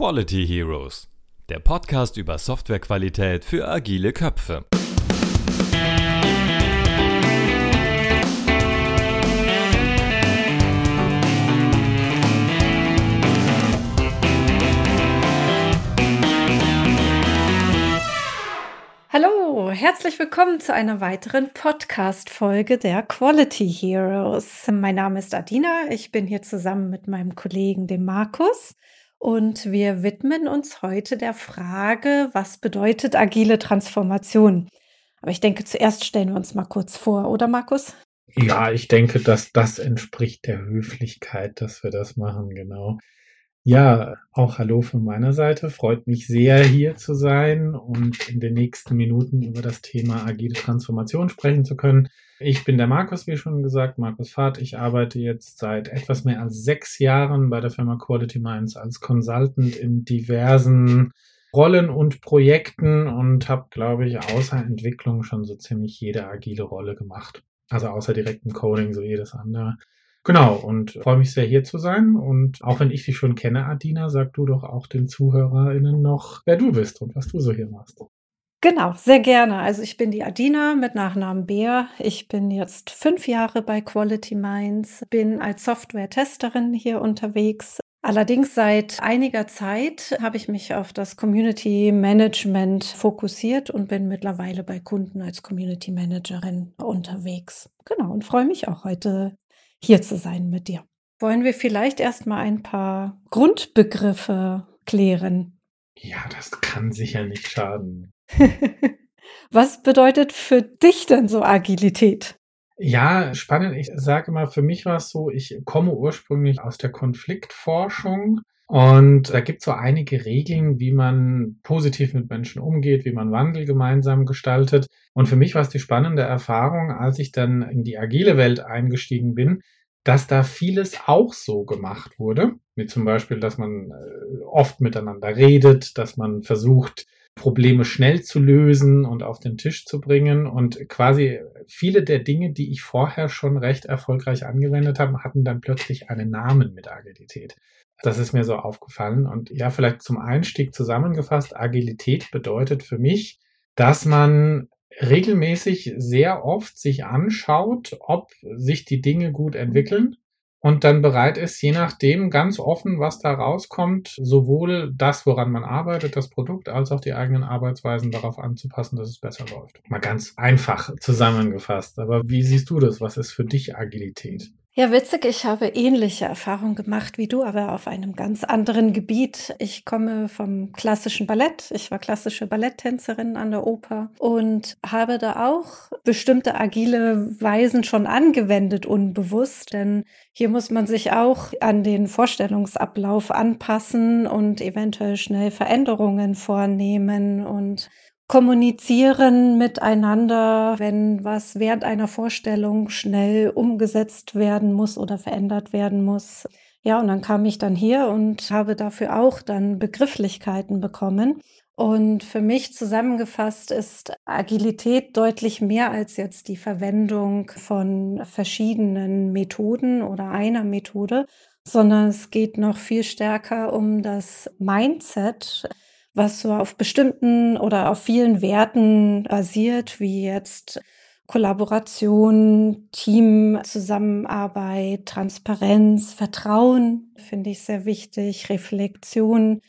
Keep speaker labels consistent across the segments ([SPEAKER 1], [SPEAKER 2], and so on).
[SPEAKER 1] Quality Heroes, der Podcast über Softwarequalität für agile Köpfe.
[SPEAKER 2] Hallo, herzlich willkommen zu einer weiteren Podcast-Folge der Quality Heroes. Mein Name ist Adina, ich bin hier zusammen mit meinem Kollegen, dem Markus. Und wir widmen uns heute der Frage, was bedeutet agile Transformation? Aber ich denke, zuerst stellen wir uns mal kurz vor, oder Markus?
[SPEAKER 3] Ja, ich denke, dass das entspricht der Höflichkeit, dass wir das machen, genau. Ja, auch hallo von meiner Seite. Freut mich sehr, hier zu sein und in den nächsten Minuten über das Thema agile Transformation sprechen zu können. Ich bin der Markus, wie schon gesagt, Markus Fahrt. Ich arbeite jetzt seit etwas mehr als sechs Jahren bei der Firma Quality Minds als Consultant in diversen Rollen und Projekten und habe, glaube ich, außer Entwicklung schon so ziemlich jede agile Rolle gemacht. Also außer direktem Coding, so jedes andere. Genau, und freue mich sehr hier zu sein. Und auch wenn ich dich schon kenne, Adina, sag du doch auch den ZuhörerInnen noch, wer du bist und was du so hier machst.
[SPEAKER 2] Genau, sehr gerne. Also ich bin die Adina mit Nachnamen Bär. Ich bin jetzt fünf Jahre bei Quality Minds, bin als Software-Testerin hier unterwegs. Allerdings seit einiger Zeit habe ich mich auf das Community Management fokussiert und bin mittlerweile bei Kunden als Community Managerin unterwegs. Genau, und freue mich auch heute hier zu sein mit dir. Wollen wir vielleicht erstmal ein paar Grundbegriffe klären?
[SPEAKER 3] Ja, das kann sicher nicht schaden.
[SPEAKER 2] Was bedeutet für dich denn so Agilität?
[SPEAKER 3] Ja, spannend. Ich sage mal, für mich war es so, ich komme ursprünglich aus der Konfliktforschung und da gibt es so einige Regeln, wie man positiv mit Menschen umgeht, wie man Wandel gemeinsam gestaltet. Und für mich war es die spannende Erfahrung, als ich dann in die agile Welt eingestiegen bin, dass da vieles auch so gemacht wurde. Wie zum Beispiel, dass man äh, oft miteinander redet, dass man versucht, Probleme schnell zu lösen und auf den Tisch zu bringen. Und quasi viele der Dinge, die ich vorher schon recht erfolgreich angewendet habe, hatten dann plötzlich einen Namen mit Agilität. Das ist mir so aufgefallen. Und ja, vielleicht zum Einstieg zusammengefasst, Agilität bedeutet für mich, dass man regelmäßig sehr oft sich anschaut, ob sich die Dinge gut entwickeln und dann bereit ist, je nachdem ganz offen, was da rauskommt, sowohl das, woran man arbeitet, das Produkt, als auch die eigenen Arbeitsweisen darauf anzupassen, dass es besser läuft. Mal ganz einfach zusammengefasst. Aber wie siehst du das? Was ist für dich Agilität?
[SPEAKER 2] Ja, witzig, ich habe ähnliche Erfahrungen gemacht wie du, aber auf einem ganz anderen Gebiet. Ich komme vom klassischen Ballett. Ich war klassische Balletttänzerin an der Oper und habe da auch bestimmte agile Weisen schon angewendet, unbewusst. Denn hier muss man sich auch an den Vorstellungsablauf anpassen und eventuell schnell Veränderungen vornehmen und kommunizieren miteinander, wenn was während einer Vorstellung schnell umgesetzt werden muss oder verändert werden muss. Ja, und dann kam ich dann hier und habe dafür auch dann Begrifflichkeiten bekommen. Und für mich zusammengefasst ist Agilität deutlich mehr als jetzt die Verwendung von verschiedenen Methoden oder einer Methode, sondern es geht noch viel stärker um das Mindset, was so auf bestimmten oder auf vielen Werten basiert, wie jetzt Kollaboration, Teamzusammenarbeit, Transparenz, Vertrauen, finde ich sehr wichtig, Reflexion,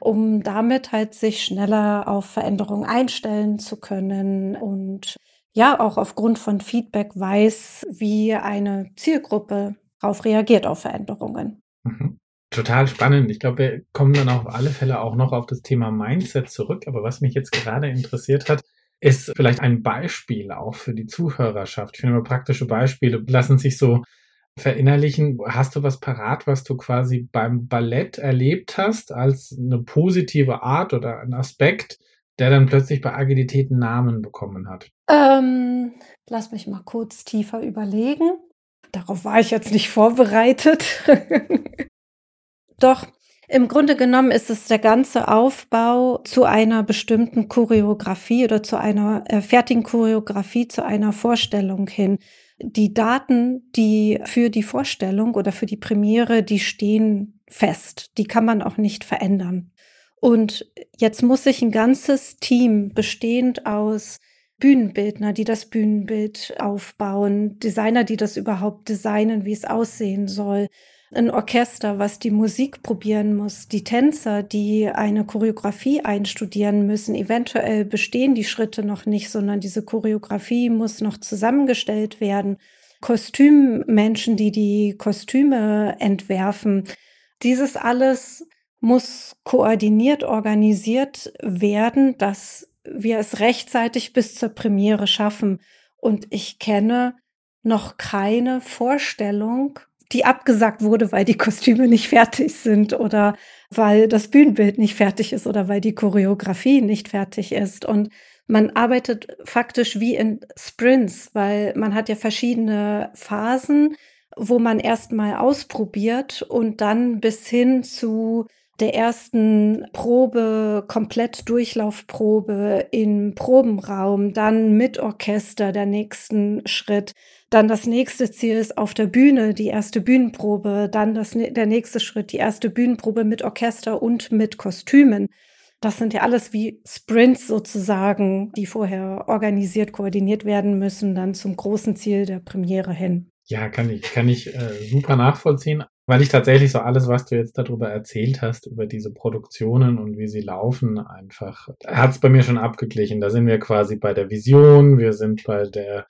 [SPEAKER 2] um damit halt sich schneller auf Veränderungen einstellen zu können und ja auch aufgrund von Feedback weiß, wie eine Zielgruppe darauf reagiert auf Veränderungen.
[SPEAKER 3] Mhm. Total spannend. Ich glaube, wir kommen dann auf alle Fälle auch noch auf das Thema Mindset zurück. Aber was mich jetzt gerade interessiert hat, ist vielleicht ein Beispiel auch für die Zuhörerschaft. Ich finde immer praktische Beispiele lassen sich so verinnerlichen. Hast du was parat, was du quasi beim Ballett erlebt hast, als eine positive Art oder ein Aspekt, der dann plötzlich bei Agilität einen Namen bekommen hat?
[SPEAKER 2] Ähm, lass mich mal kurz tiefer überlegen. Darauf war ich jetzt nicht vorbereitet. Doch, im Grunde genommen ist es der ganze Aufbau zu einer bestimmten Choreografie oder zu einer äh, fertigen Choreografie, zu einer Vorstellung hin. die Daten, die für die Vorstellung oder für die Premiere, die stehen fest. Die kann man auch nicht verändern. Und jetzt muss sich ein ganzes Team bestehend aus Bühnenbildner, die das Bühnenbild aufbauen, Designer, die das überhaupt designen, wie es aussehen soll, ein Orchester, was die Musik probieren muss, die Tänzer, die eine Choreografie einstudieren müssen. Eventuell bestehen die Schritte noch nicht, sondern diese Choreografie muss noch zusammengestellt werden. Kostümmenschen, die die Kostüme entwerfen. Dieses alles muss koordiniert organisiert werden, dass wir es rechtzeitig bis zur Premiere schaffen. Und ich kenne noch keine Vorstellung, die abgesagt wurde, weil die Kostüme nicht fertig sind oder weil das Bühnenbild nicht fertig ist oder weil die Choreografie nicht fertig ist. Und man arbeitet faktisch wie in Sprints, weil man hat ja verschiedene Phasen, wo man erstmal ausprobiert und dann bis hin zu der ersten Probe, komplett Durchlaufprobe im Probenraum, dann mit Orchester der nächsten Schritt, dann das nächste Ziel ist auf der Bühne, die erste Bühnenprobe, dann das, der nächste Schritt, die erste Bühnenprobe mit Orchester und mit Kostümen. Das sind ja alles wie Sprints sozusagen, die vorher organisiert, koordiniert werden müssen, dann zum großen Ziel der Premiere hin.
[SPEAKER 3] Ja, kann ich, kann ich äh, super nachvollziehen weil ich tatsächlich so alles, was du jetzt darüber erzählt hast, über diese Produktionen und wie sie laufen, einfach, hat es bei mir schon abgeglichen. Da sind wir quasi bei der Vision, wir sind bei der,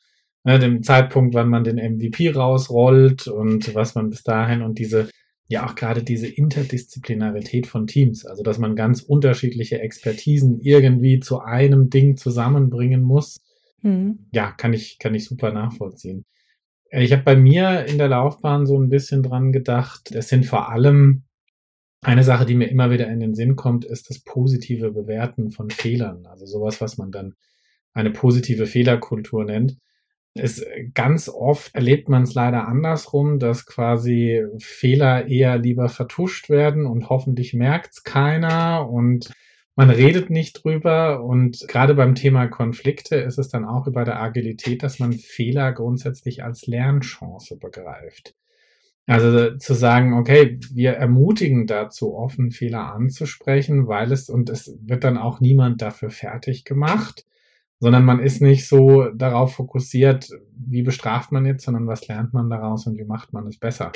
[SPEAKER 3] ne, dem Zeitpunkt, wann man den MVP rausrollt und was man bis dahin und diese, ja auch gerade diese Interdisziplinarität von Teams, also dass man ganz unterschiedliche Expertisen irgendwie zu einem Ding zusammenbringen muss. Mhm. Ja, kann ich, kann ich super nachvollziehen. Äh, ich habe bei mir in der Laufbahn so ein bisschen dran gedacht. Es sind vor allem eine Sache, die mir immer wieder in den Sinn kommt, ist das positive Bewerten von Fehlern. Also sowas, was man dann eine positive Fehlerkultur nennt. Es, ganz oft erlebt man es leider andersrum, dass quasi Fehler eher lieber vertuscht werden und hoffentlich merkt es keiner und man redet nicht drüber und gerade beim Thema Konflikte ist es dann auch über der Agilität, dass man Fehler grundsätzlich als Lernchance begreift. Also zu sagen, okay, wir ermutigen dazu, offen Fehler anzusprechen, weil es, und es wird dann auch niemand dafür fertig gemacht, sondern man ist nicht so darauf fokussiert, wie bestraft man jetzt, sondern was lernt man daraus und wie macht man es besser.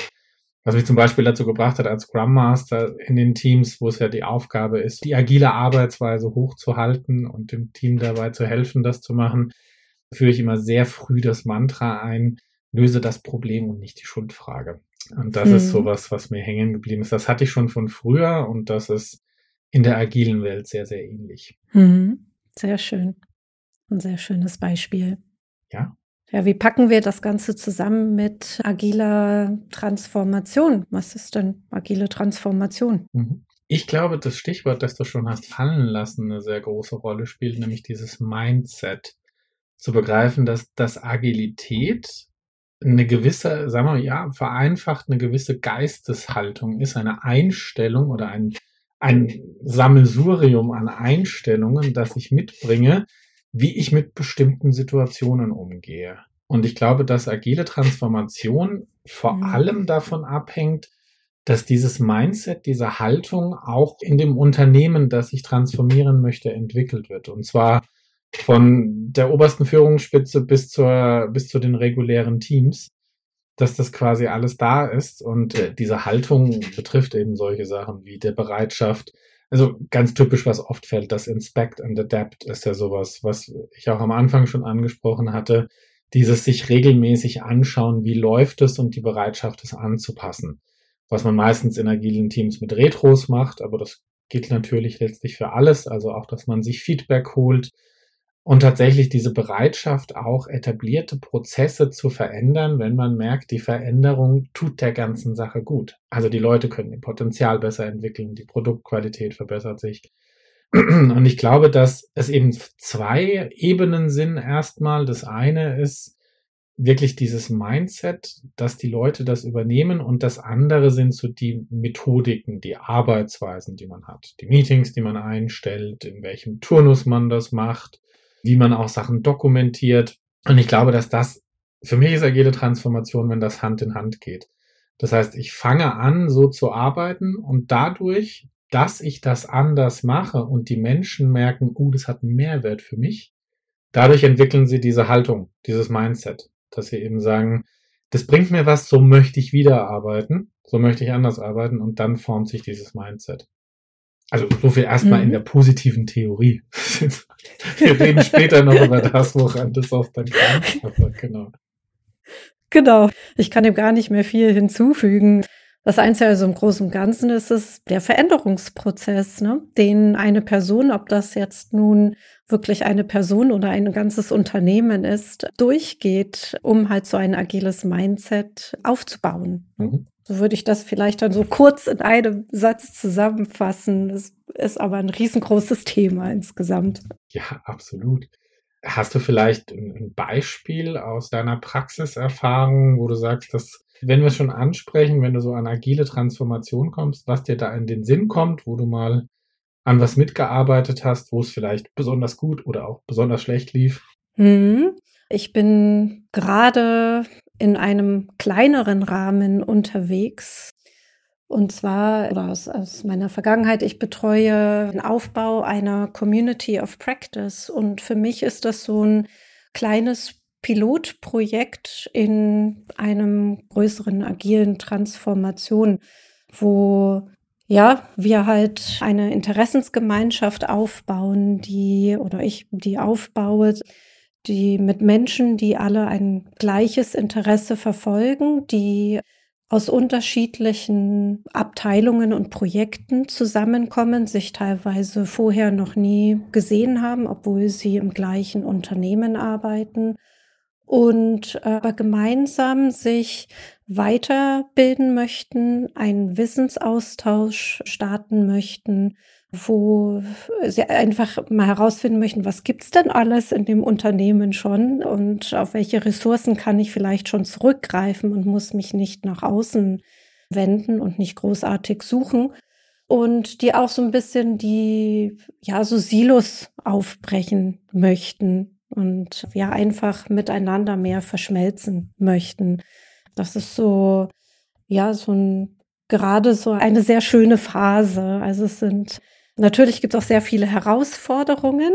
[SPEAKER 3] Was mich zum Beispiel dazu gebracht hat, als Scrum Master in den Teams, wo es ja die Aufgabe ist, die agile Arbeitsweise hochzuhalten und dem Team dabei zu helfen, das zu machen, führe ich immer sehr früh das Mantra ein, löse das Problem und nicht die Schuldfrage. Und das mhm. ist sowas, was mir hängen geblieben ist. Das hatte ich schon von früher und das ist in der agilen Welt sehr, sehr ähnlich.
[SPEAKER 2] Mhm. Sehr schön. Ein sehr schönes Beispiel.
[SPEAKER 3] Ja.
[SPEAKER 2] Ja, wie packen wir das Ganze zusammen mit agiler Transformation? Was ist denn agile Transformation?
[SPEAKER 3] Mhm. Ich glaube, das Stichwort, das du schon hast fallen lassen, eine sehr große Rolle spielt, nämlich dieses Mindset. Zu begreifen, dass, dass Agilität eine gewisse, sagen wir mal, ja, vereinfacht eine gewisse Geisteshaltung ist, eine Einstellung oder ein, ein Sammelsurium an Einstellungen, das ich mitbringe, wie ich mit bestimmten Situationen umgehe. Und ich glaube, dass agile Transformation vor mhm. allem davon abhängt, dass dieses Mindset, diese Haltung auch in dem Unternehmen, das ich transformieren möchte, entwickelt wird. Und zwar von der obersten Führungsspitze bis zur, bis zu den regulären Teams, dass das quasi alles da ist. Und äh, diese Haltung betrifft eben solche Sachen wie der Bereitschaft, also ganz typisch, was oft fällt, das Inspect and Adapt ist ja sowas, was ich auch am Anfang schon angesprochen hatte. Dieses sich regelmäßig anschauen, wie läuft es und die Bereitschaft, es anzupassen. Was man meistens in agilen Teams mit Retros macht, aber das gilt natürlich letztlich für alles. Also auch, dass man sich Feedback holt, und tatsächlich diese Bereitschaft, auch etablierte Prozesse zu verändern, wenn man merkt, die Veränderung tut der ganzen Sache gut. Also die Leute können ihr Potenzial besser entwickeln, die Produktqualität verbessert sich. Und ich glaube, dass es eben zwei Ebenen sind. Erstmal, das eine ist wirklich dieses Mindset, dass die Leute das übernehmen und das andere sind so die Methodiken, die Arbeitsweisen, die man hat, die Meetings, die man einstellt, in welchem Turnus man das macht, wie man auch Sachen dokumentiert. Und ich glaube, dass das für mich ist agile Transformation, wenn das Hand in Hand geht. Das heißt, ich fange an, so zu arbeiten und dadurch, dass ich das anders mache und die Menschen merken, uh, das hat einen Mehrwert für mich, dadurch entwickeln sie diese Haltung, dieses Mindset, dass sie eben sagen, das bringt mir was, so möchte ich wieder arbeiten, so möchte ich anders arbeiten und dann formt sich dieses Mindset. Also so viel erstmal mhm. in der positiven Theorie. Wir reden später noch über das, woran das oft dann. Aber genau.
[SPEAKER 2] Genau. Ich kann dem gar nicht mehr viel hinzufügen. Das Einzige also im Großen und Ganzen ist es der Veränderungsprozess, ne? den eine Person, ob das jetzt nun wirklich eine Person oder ein ganzes Unternehmen ist, durchgeht, um halt so ein agiles Mindset aufzubauen. Ne? Mhm. So würde ich das vielleicht dann so kurz in einem Satz zusammenfassen. Das ist aber ein riesengroßes Thema insgesamt.
[SPEAKER 3] Ja, absolut. Hast du vielleicht ein Beispiel aus deiner Praxiserfahrung, wo du sagst, dass wenn wir es schon ansprechen, wenn du so an agile Transformation kommst, was dir da in den Sinn kommt, wo du mal an was mitgearbeitet hast, wo es vielleicht besonders gut oder auch besonders schlecht lief?
[SPEAKER 2] Mhm. Ich bin gerade in einem kleineren Rahmen unterwegs. Und zwar aus, aus meiner Vergangenheit, ich betreue den Aufbau einer Community of Practice. Und für mich ist das so ein kleines Pilotprojekt in einem größeren agilen Transformation, wo ja, wir halt eine Interessensgemeinschaft aufbauen, die oder ich die aufbaue, die mit Menschen, die alle ein gleiches Interesse verfolgen, die aus unterschiedlichen Abteilungen und Projekten zusammenkommen, sich teilweise vorher noch nie gesehen haben, obwohl sie im gleichen Unternehmen arbeiten und äh, aber gemeinsam sich weiterbilden möchten, einen Wissensaustausch starten möchten, wo sie einfach mal herausfinden möchten, was gibt's denn alles in dem Unternehmen schon und auf welche Ressourcen kann ich vielleicht schon zurückgreifen und muss mich nicht nach außen wenden und nicht großartig suchen. Und die auch so ein bisschen die, ja, so Silos aufbrechen möchten und ja, einfach miteinander mehr verschmelzen möchten. Das ist so, ja, so ein, gerade so eine sehr schöne Phase. Also es sind Natürlich gibt es auch sehr viele Herausforderungen,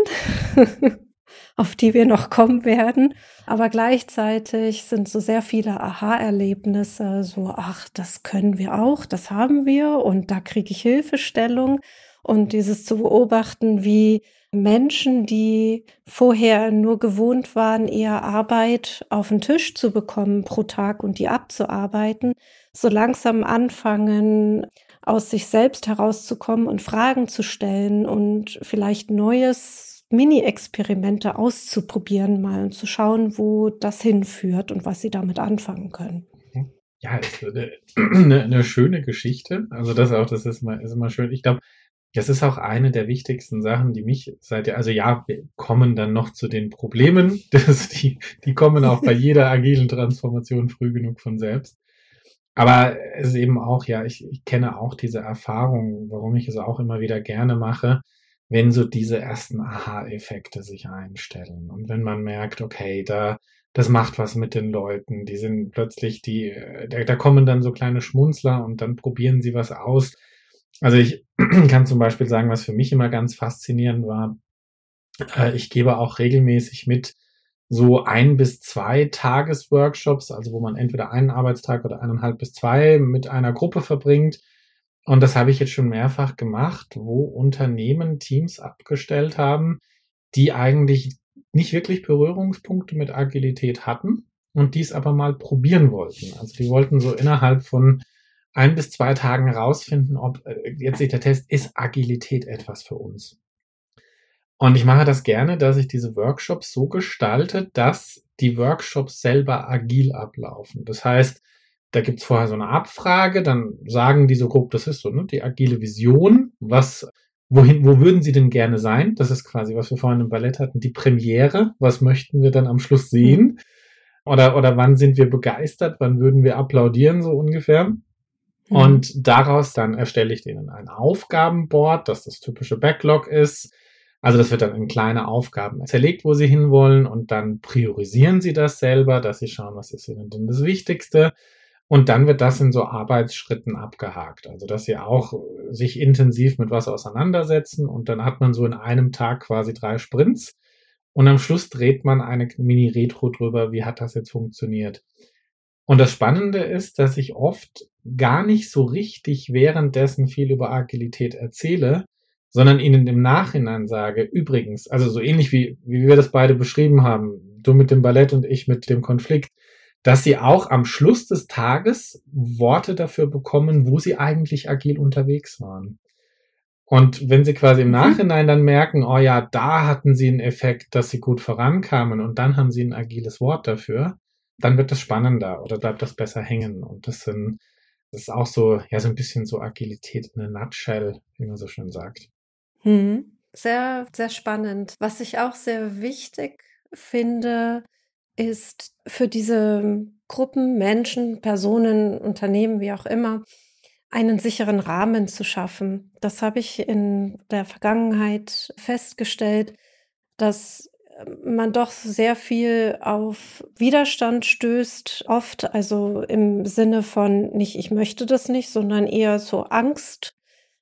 [SPEAKER 2] auf die wir noch kommen werden. Aber gleichzeitig sind so sehr viele Aha-Erlebnisse, so, ach, das können wir auch, das haben wir und da kriege ich Hilfestellung. Und dieses zu beobachten, wie Menschen, die vorher nur gewohnt waren, eher Arbeit auf den Tisch zu bekommen pro Tag und die abzuarbeiten, so langsam anfangen, aus sich selbst herauszukommen und Fragen zu stellen und vielleicht neues Mini-Experimente auszuprobieren mal und zu schauen, wo das hinführt und was sie damit anfangen können.
[SPEAKER 3] Mhm. Ja, ist eine, eine, eine schöne Geschichte. Also das auch, das ist mal, ist immer schön. Ich glaube, das ist auch eine der wichtigsten Sachen, die mich seit, also ja, wir kommen dann noch zu den Problemen. Das, die, die kommen auch bei jeder agilen Transformation früh genug von selbst. Aber es ist eben auch, ja, ich, ich kenne auch diese Erfahrung, warum ich es auch immer wieder gerne mache, wenn so diese ersten Aha-Effekte sich einstellen und wenn man merkt, okay, da, das macht was mit den Leuten, die sind plötzlich die, da, da kommen dann so kleine Schmunzler und dann probieren sie was aus. Also ich kann zum Beispiel sagen, was für mich immer ganz faszinierend war, äh, ich gebe auch regelmäßig mit, so ein bis zwei Tagesworkshops, also wo man entweder einen Arbeitstag oder eineinhalb bis zwei mit einer Gruppe verbringt. Und das habe ich jetzt schon mehrfach gemacht, wo Unternehmen Teams abgestellt haben, die eigentlich nicht wirklich Berührungspunkte mit Agilität hatten und dies aber mal probieren wollten. Also die wollten so innerhalb von ein bis zwei Tagen herausfinden, ob äh, jetzt sich der Test ist Agilität etwas für uns. Und ich mache das gerne, dass ich diese Workshops so gestalte, dass die Workshops selber agil ablaufen. Das heißt, da gibt's vorher so eine Abfrage, dann sagen die so grob, das ist so, ne, die agile Vision, was, wohin, wo würden sie denn gerne sein? Das ist quasi, was wir vorhin im Ballett hatten, die Premiere, was möchten wir dann am Schluss sehen? Mhm. Oder, oder wann sind wir begeistert, wann würden wir applaudieren, so ungefähr? Mhm. Und daraus dann erstelle ich denen ein Aufgabenboard, das das typische Backlog ist, Also das wird dann in kleine Aufgaben zerlegt, wo sie hinwollen und dann priorisieren sie das selber, dass sie schauen, was ist ihnen denn das Wichtigste. Und dann wird das in so Arbeitsschritten abgehakt. Also, dass sie auch sich intensiv mit was auseinandersetzen und dann hat man so in einem Tag quasi drei Sprints und am Schluss dreht man eine Mini-Retro drüber, wie hat das jetzt funktioniert. Und das Spannende ist, dass ich oft gar nicht so richtig währenddessen viel über Agilität erzähle, sondern ihnen im Nachhinein sage, übrigens, also so ähnlich wie, wie wir das beide beschrieben haben, du mit dem Ballett und ich mit dem Konflikt, dass sie auch am Schluss des Tages Worte dafür bekommen, wo sie eigentlich agil unterwegs waren. Und wenn sie quasi im mhm. Nachhinein dann merken, oh ja, da hatten sie einen Effekt, dass sie gut vorankamen und dann haben sie ein agiles Wort dafür, dann wird das spannender oder bleibt das besser hängen. Und das sind, das ist auch so, ja, so ein bisschen so Agilität in a nutshell, wie man so schön sagt.
[SPEAKER 2] Hm. Sehr, sehr spannend. Was ich auch sehr wichtig finde, ist für diese Gruppen, Menschen, Personen, Unternehmen, wie auch immer, einen sicheren Rahmen zu schaffen. Das habe ich in der Vergangenheit festgestellt, dass man doch sehr viel auf Widerstand stößt, oft, also im Sinne von nicht, ich möchte das nicht, sondern eher so Angst,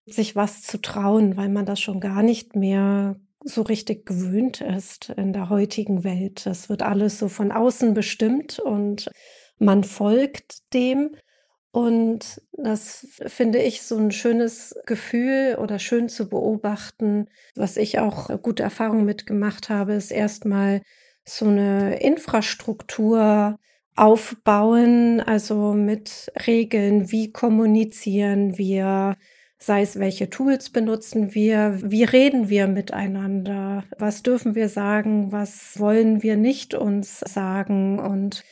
[SPEAKER 2] sich was zu trauen, weil man das schon gar nicht mehr so richtig gewöhnt ist in der heutigen Welt. Das wird alles so von außen bestimmt und man folgt dem. Und das finde ich so ein schönes Gefühl oder schön zu beobachten. Was ich auch gute Erfahrungen mitgemacht habe, ist erstmal so eine Infrastruktur aufbauen, also mit Regeln, wie kommunizieren wir, sei es welche Tools benutzen wir, wie reden wir miteinander, was dürfen wir sagen, was wollen wir nicht uns sagen und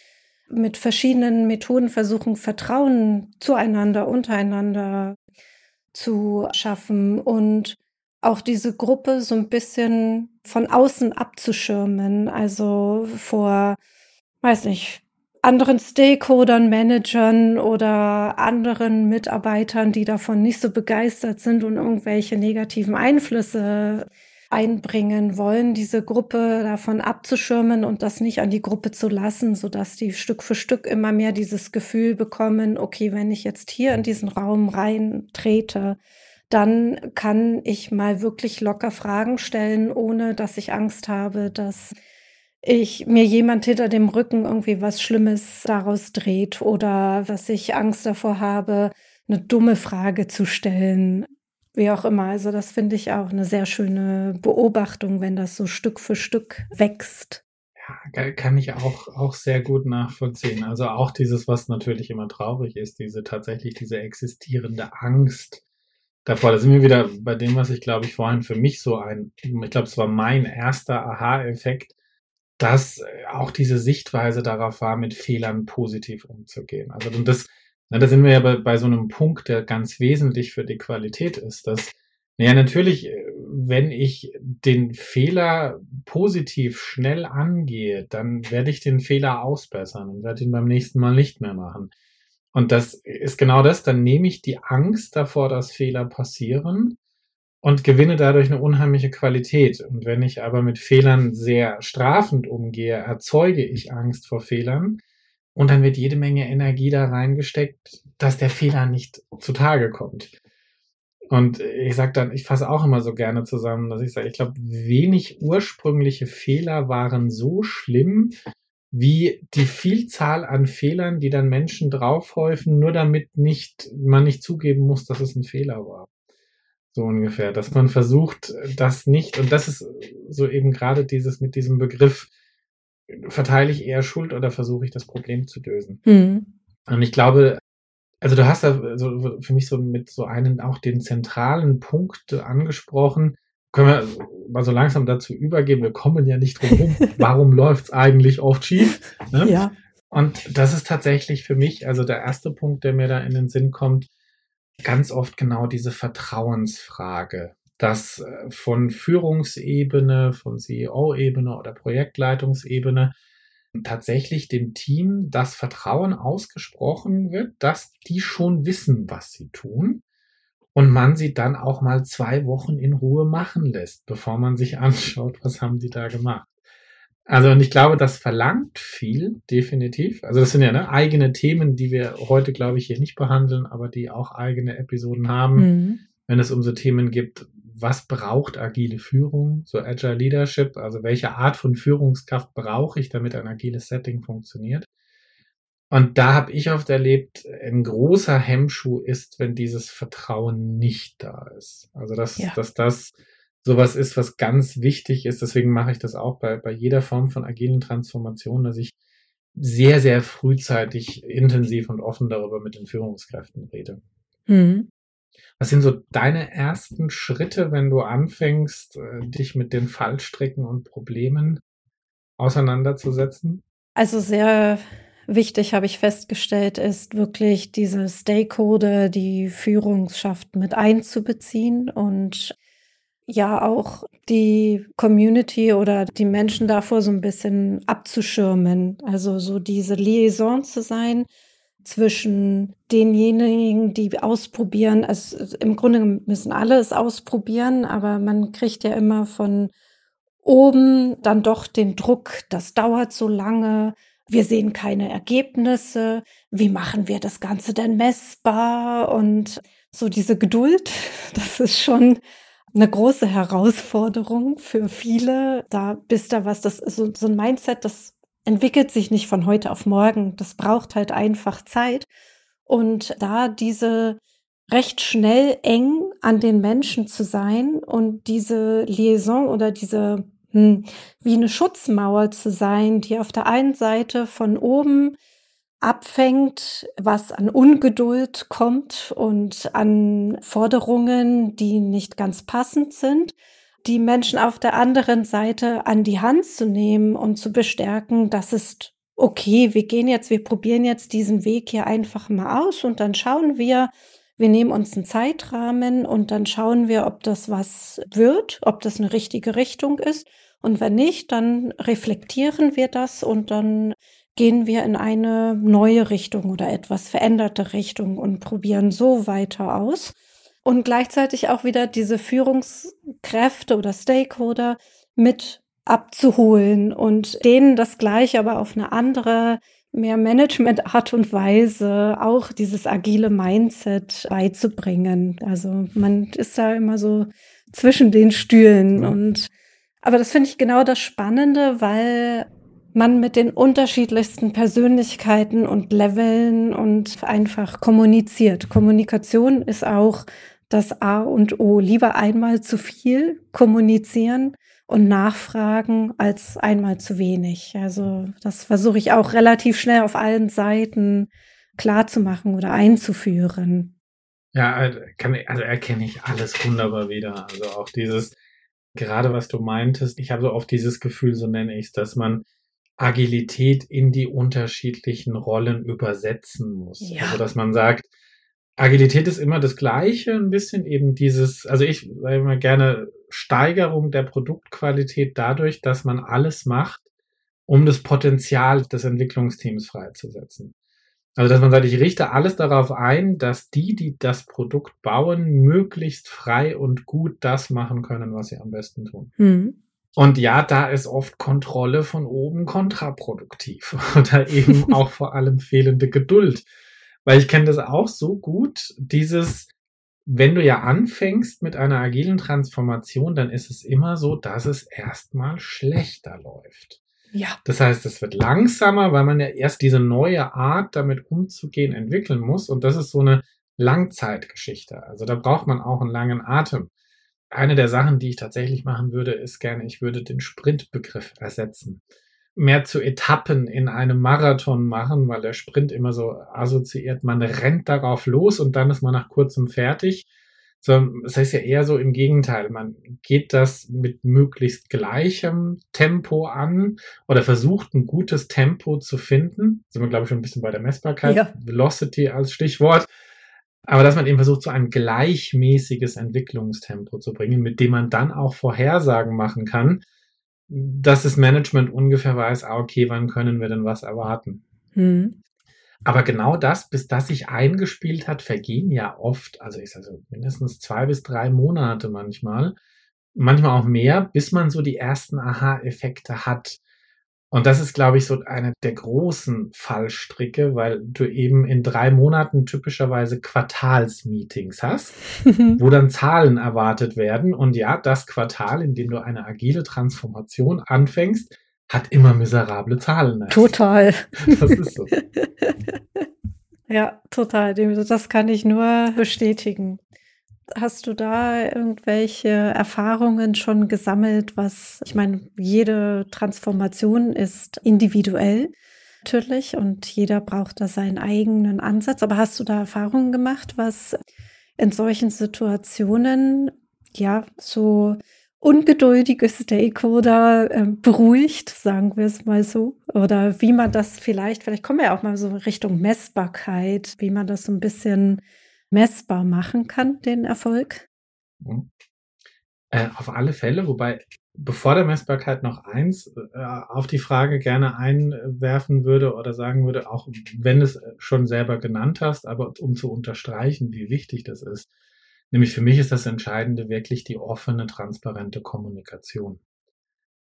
[SPEAKER 2] mit verschiedenen Methoden versuchen, Vertrauen zueinander, untereinander zu schaffen und auch diese Gruppe so ein bisschen von außen abzuschirmen, also vor, weiß nicht, anderen Stakeholdern, Managern oder anderen Mitarbeitern, die davon nicht so begeistert sind und irgendwelche negativen Einflüsse einbringen wollen, diese Gruppe davon abzuschirmen und das nicht an die Gruppe zu lassen, sodass die Stück für Stück immer mehr dieses Gefühl bekommen, okay, wenn ich jetzt hier in diesen Raum reintrete, dann kann ich mal wirklich locker Fragen stellen, ohne dass ich Angst habe, dass ich mir jemand hinter dem Rücken irgendwie was Schlimmes daraus dreht oder dass ich Angst davor habe, eine dumme Frage zu stellen. Wie auch immer. Also das finde ich auch eine sehr schöne Beobachtung, wenn das so Stück für Stück wächst.
[SPEAKER 3] Ja, kann ich auch, auch sehr gut nachvollziehen. Also auch dieses, was natürlich immer traurig ist, diese tatsächlich diese existierende Angst davor. Da sind wir wieder bei dem, was ich glaube ich vorhin für mich so ein, ich glaube, es war mein erster Aha-Effekt, dass äh, auch diese Sichtweise darauf war, mit Fehlern positiv umzugehen. Also und das, na, da sind wir ja bei, bei so einem Punkt, der ganz wesentlich für die Qualität ist, dass naja, natürlich, äh, wenn ich den Fehler positiv schnell angehe, dann werde ich den Fehler ausbessern und werde ihn beim nächsten Mal nicht mehr machen. Und das ist genau das, dann nehme ich die Angst davor, dass Fehler passieren und gewinne dadurch eine unheimliche Qualität. Und wenn ich aber mit Fehlern sehr strafend umgehe, erzeuge ich Angst vor Fehlern und dann wird jede Menge Energie da reingesteckt, dass der Fehler nicht zutage kommt. Und ich sage dann, ich fasse auch immer so gerne zusammen, dass ich sage, ich glaube, wenig ursprüngliche Fehler waren so schlimm wie die Vielzahl an Fehlern, die dann Menschen draufhäufen, nur damit nicht man nicht zugeben muss, dass es ein Fehler war. So ungefähr, dass man versucht, das nicht, und das ist so eben gerade dieses mit diesem Begriff, verteile ich eher Schuld oder versuche ich das Problem zu lösen. Mhm. Und ich glaube, also du hast da so für mich so mit so einen auch den zentralen Punkt angesprochen. Können wir mal so langsam dazu übergehen, wir kommen ja nicht drum rum. Warum läuft's eigentlich oft schief?
[SPEAKER 2] Ne? Ja.
[SPEAKER 3] Und das ist tatsächlich für mich, also der erste Punkt, der mir da in den Sinn kommt, ganz oft genau diese Vertrauensfrage, dass äh, von Führungsebene, von CEO-Ebene oder Projektleitungsebene tatsächlich dem Team das Vertrauen ausgesprochen wird, dass die schon wissen, was sie tun und man sie dann auch mal zwei Wochen in Ruhe machen lässt, bevor man sich anschaut, was haben die da gemacht. Also, und ich glaube, das verlangt viel, definitiv. Also, das sind ja ne, eigene Themen, die wir heute, glaube ich, hier nicht behandeln, aber die auch eigene Episoden haben, mhm. wenn es um so Themen gibt, was braucht agile Führung, so Agile Leadership, also welche Art von Führungskraft brauche ich, damit ein agiles Setting funktioniert. Und da habe ich oft erlebt, ein großer Hemmschuh ist, wenn dieses Vertrauen nicht da ist. Also dass, ja. dass das sowas ist, was ganz wichtig ist. Deswegen mache ich das auch bei, bei jeder Form von agilen Transformation, dass ich sehr, sehr frühzeitig intensiv und offen darüber mit den Führungskräften rede. Mhm. Was sind so deine ersten Schritte, wenn du anfängst, äh, dich mit den Fallstricken und Problemen auseinanderzusetzen?
[SPEAKER 2] Also sehr wichtig, habe ich festgestellt, ist wirklich diese Stakeholder, die Führungsschaft mit einzubeziehen und ja auch die Community oder die Menschen davor so ein bisschen abzuschirmen. Also so diese Liaison zu sein zwischen denjenigen, die ausprobieren. Also im Grunde müssen alle es ausprobieren, aber man kriegt ja immer von oben dann doch den Druck, das dauert so lange wir sehen keine Ergebnisse, wie machen wir das Ganze denn messbar? Und so diese Geduld, das ist schon eine große Herausforderung für viele. Da bis da was, das so, so ein Mindset, das entwickelt sich nicht von heute auf morgen. Das braucht halt einfach Zeit. Und da diese recht schnell eng an den Menschen zu sein und diese Liaison oder diese hm, wie eine Schutzmauer zu sein, die auf der einen Seite von oben abfängt, was an Ungeduld kommt und an Forderungen, die nicht ganz passend sind, die Menschen auf der anderen Seite an die Hand zu nehmen und zu bestärken, das ist okay, wir gehen jetzt, wir probieren jetzt diesen Weg hier einfach mal aus und dann schauen wir, wir nehmen uns einen Zeitrahmen und dann schauen wir, ob das was wird, ob das eine richtige Richtung ist. Und wenn nicht, dann reflektieren wir das und dann gehen wir in eine neue Richtung oder etwas veränderte Richtung und probieren so weiter aus. Und gleichzeitig auch wieder diese Führungskräfte oder Stakeholder mit abzuholen und denen das gleiche, aber auf eine andere, mehr Management-Art und Weise auch dieses agile Mindset beizubringen. Also man ist da immer so zwischen den Stühlen ja. und aber das finde ich genau das Spannende, weil man mit den unterschiedlichsten Persönlichkeiten und Leveln und einfach kommuniziert. Kommunikation ist auch das A und O. Lieber einmal zu viel kommunizieren und nachfragen als einmal zu wenig. Also das versuche ich auch relativ schnell auf allen Seiten klar zu machen oder einzuführen.
[SPEAKER 3] Ja, kann, also erkenne ich alles wunderbar wieder. Also auch dieses, gerade was du meintest, ich habe so oft dieses Gefühl, so nenne ich es, dass man Agilität in die unterschiedlichen Rollen übersetzen muss. Ja. Also dass man sagt, Agilität ist immer das Gleiche, ein bisschen eben dieses, also ich sage immer gerne Steigerung der Produktqualität dadurch, dass man alles macht, um das Potenzial des Entwicklungsteams freizusetzen. Also, dass man sagt, ich richte alles darauf ein, dass die, die das Produkt bauen, möglichst frei und gut das machen können, was sie am besten tun. Mhm. Und ja, da ist oft Kontrolle von oben kontraproduktiv oder eben auch vor allem fehlende Geduld. Weil ich kenne das auch so gut, dieses, wenn du ja anfängst mit einer agilen Transformation, dann ist es immer so, dass es erstmal schlechter läuft. Ja. Das heißt, es wird langsamer, weil man ja erst diese neue Art, damit umzugehen, entwickeln muss. Und das ist so eine Langzeitgeschichte. Also da braucht man auch einen langen Atem. Eine der Sachen, die ich tatsächlich machen würde, ist gerne, ich würde den Sprintbegriff ersetzen. Mehr zu Etappen in einem Marathon machen, weil der Sprint immer so assoziiert, man rennt darauf los und dann ist man nach kurzem fertig sondern das heißt ja eher so im Gegenteil. Man geht das mit möglichst gleichem Tempo an oder versucht ein gutes Tempo zu finden. Da sind wir, glaube ich, schon ein bisschen bei der Messbarkeit. Ja. Velocity als Stichwort. Aber dass man eben versucht, so ein gleichmäßiges Entwicklungstempo zu bringen, mit dem man dann auch Vorhersagen machen kann, dass das Management ungefähr weiß, ah, okay, wann können wir denn was erwarten. Hm. Aber genau das, bis das sich eingespielt hat, vergehen ja oft, also ich sage so mindestens zwei bis drei Monate manchmal, manchmal auch mehr, bis man so die ersten Aha-Effekte hat. Und das ist, glaube ich, so eine der großen Fallstricke, weil du eben in drei Monaten typischerweise Quartalsmeetings hast, wo dann Zahlen erwartet werden. Und ja, das Quartal, in dem du eine agile Transformation anfängst, hat immer miserable Zahlen.
[SPEAKER 2] Total. Das ist so. ja, total. Das kann ich nur bestätigen. Hast du da irgendwelche Erfahrungen schon gesammelt, was, ich meine, jede Transformation ist individuell natürlich und jeder braucht da seinen eigenen Ansatz. Aber hast du da Erfahrungen gemacht, was in solchen Situationen ja so ungeduldige Stakeholder äh, beruhigt, sagen wir es mal so. Oder wie man das vielleicht, vielleicht kommen wir ja auch mal so Richtung Messbarkeit, wie man das so ein bisschen messbar machen kann, den Erfolg?
[SPEAKER 3] Mhm. Äh, auf alle Fälle, wobei bevor der Messbarkeit noch eins äh, auf die Frage gerne einwerfen würde oder sagen würde, auch wenn du es schon selber genannt hast, aber um zu unterstreichen, wie wichtig das ist. Nämlich für mich ist das Entscheidende wirklich die offene, transparente Kommunikation.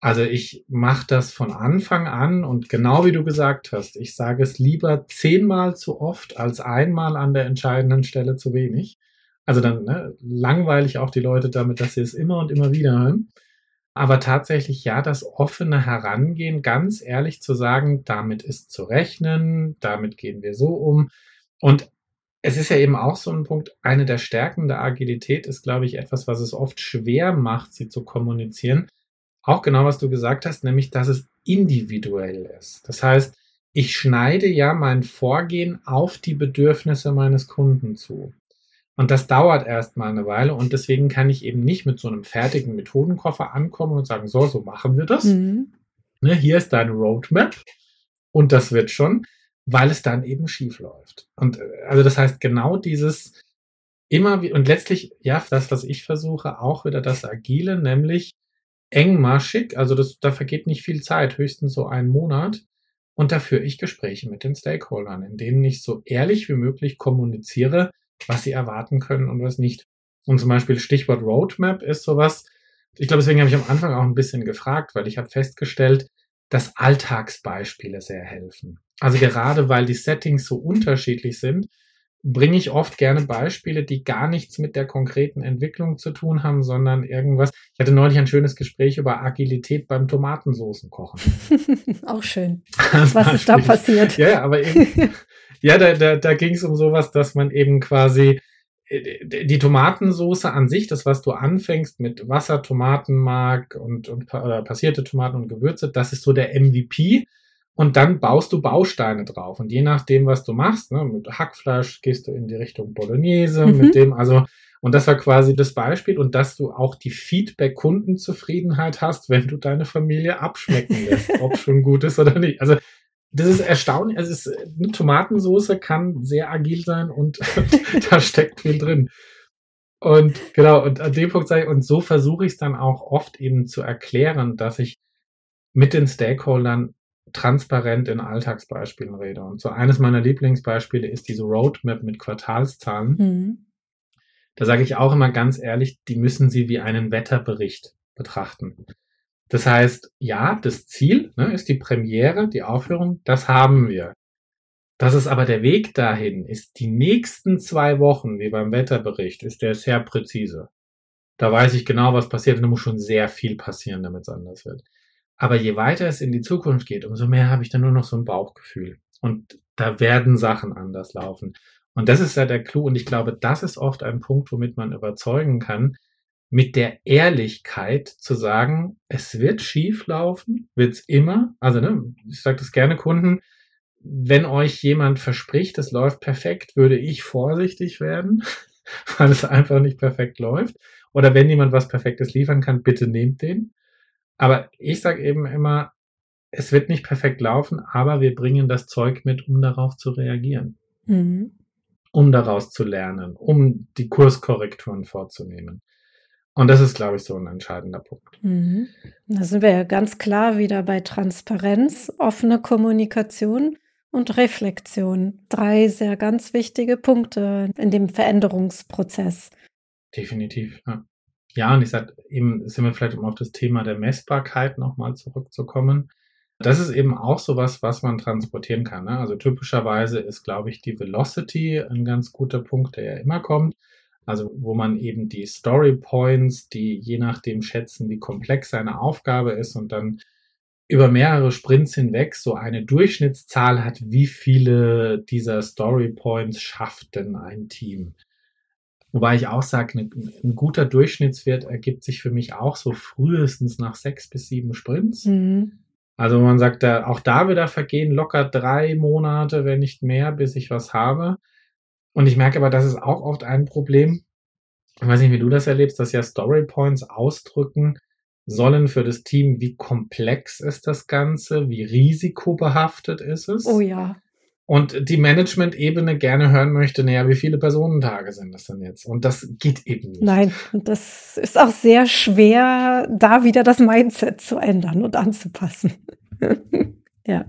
[SPEAKER 3] Also ich mache das von Anfang an und genau wie du gesagt hast, ich sage es lieber zehnmal zu oft als einmal an der entscheidenden Stelle zu wenig. Also dann ne, langweile ich auch die Leute damit, dass sie es immer und immer wieder hören. Aber tatsächlich ja, das offene Herangehen, ganz ehrlich zu sagen, damit ist zu rechnen, damit gehen wir so um. Und es ist ja eben auch so ein Punkt, eine der Stärken der Agilität ist, glaube ich, etwas, was es oft schwer macht, sie zu kommunizieren, auch genau, was du gesagt hast, nämlich, dass es individuell ist. Das heißt, ich schneide ja mein Vorgehen auf die Bedürfnisse meines Kunden zu. Und das dauert erstmal eine Weile und deswegen kann ich eben nicht mit so einem fertigen Methodenkoffer ankommen und sagen, so, so machen wir das. Mhm. Ne, hier ist deine Roadmap und das wird schon, weil es dann eben schief läuft. Und äh, also das heißt, genau dieses immer wie, und letztlich, ja, das, was ich versuche, auch wieder das Agile, nämlich engmaschig, also das, da vergeht nicht viel Zeit, höchstens so einen Monat. Und da führe ich Gespräche mit den Stakeholdern, in denen ich so ehrlich wie möglich kommuniziere, was sie erwarten können und was nicht. Und zum Beispiel Stichwort Roadmap ist sowas. Ich glaube, deswegen habe ich am Anfang auch ein bisschen gefragt, weil ich habe festgestellt, dass Alltagsbeispiele sehr helfen. Also gerade weil die Settings so unterschiedlich sind, bringe ich oft gerne Beispiele, die gar nichts mit der konkreten Entwicklung zu tun haben, sondern irgendwas. Ich hatte neulich ein schönes Gespräch über Agilität beim Tomatensoßenkochen.
[SPEAKER 2] Auch schön. Was ist da passiert?
[SPEAKER 3] Ja, aber eben, ja, da, da, da ging es um sowas, dass man eben quasi äh, die Tomatensoße an sich, das was du anfängst mit Wasser, Tomatenmark und, und oder passierte Tomaten und Gewürze, das ist so der MVP und dann baust du Bausteine drauf. Und je nachdem, was du machst, ne, mit Hackfleisch gehst du in die Richtung Bolognese, mhm. mit dem, also, und das war quasi das Beispiel und dass du auch die Feedback-Kundenzufriedenheit hast, wenn du deine Familie abschmecken lässt, ob schon gut ist oder nicht. Also, das ist erstaunlich. Also, es ist, eine Tomatensauce kann sehr agil sein und da steckt viel drin. Und genau, und an dem Punkt sage ich, und so versuche ich es dann auch oft eben zu erklären, dass ich mit den Stakeholdern transparent in Alltagsbeispielen rede. Und so eines meiner Lieblingsbeispiele ist diese Roadmap mit Quartalszahlen. Mhm. Da sage ich auch immer ganz ehrlich, die müssen Sie wie einen Wetterbericht betrachten. Das heißt, ja, das Ziel ne, ist die Premiere, die Aufführung, das haben wir. Das ist aber der Weg dahin, ist die nächsten zwei Wochen, wie beim Wetterbericht, ist der sehr präzise. Da weiß ich genau, was passiert und da muss schon sehr viel passieren, damit es anders wird. Aber je weiter es in die Zukunft geht, umso mehr habe ich dann nur noch so ein Bauchgefühl. Und da werden Sachen anders laufen. Und das ist ja der Clou. Und ich glaube, das ist oft ein Punkt, womit man überzeugen kann, mit der Ehrlichkeit zu sagen, es wird schief laufen, wird's immer. Also, ne, ich sage das gerne Kunden, wenn euch jemand verspricht, es läuft perfekt, würde ich vorsichtig werden, weil es einfach nicht perfekt läuft. Oder wenn jemand was Perfektes liefern kann, bitte nehmt den. Aber ich sage eben immer, es wird nicht perfekt laufen, aber wir bringen das Zeug mit, um darauf zu reagieren. Mhm. Um daraus zu lernen, um die Kurskorrekturen vorzunehmen. Und das ist, glaube ich, so ein entscheidender Punkt.
[SPEAKER 2] Mhm. Da sind wir ja ganz klar wieder bei Transparenz, offene Kommunikation und Reflexion. Drei sehr ganz wichtige Punkte in dem Veränderungsprozess.
[SPEAKER 3] Definitiv, ja. Ja, und ich sag eben, sind wir vielleicht, um auf das Thema der Messbarkeit nochmal zurückzukommen. Das ist eben auch sowas, was man transportieren kann. Ne? Also typischerweise ist, glaube ich, die Velocity ein ganz guter Punkt, der ja immer kommt. Also wo man eben die Story Points, die je nachdem schätzen, wie komplex eine Aufgabe ist und dann über mehrere Sprints hinweg so eine Durchschnittszahl hat, wie viele dieser Story Points schafft denn ein Team. Wobei ich auch sage, ne, ein guter Durchschnittswert ergibt sich für mich auch so frühestens nach sechs bis sieben Sprints. Mhm. Also man sagt, da, auch da wieder vergehen locker drei Monate, wenn nicht mehr, bis ich was habe. Und ich merke aber, das ist auch oft ein Problem. Ich weiß nicht, wie du das erlebst, dass ja Story Points ausdrücken sollen für das Team, wie komplex ist das Ganze, wie risikobehaftet ist es.
[SPEAKER 2] Oh ja.
[SPEAKER 3] Und die Management-Ebene gerne hören möchte, naja, wie viele Personentage sind das denn jetzt? Und das geht eben nicht.
[SPEAKER 2] Nein, das ist auch sehr schwer, da wieder das Mindset zu ändern und anzupassen. ja.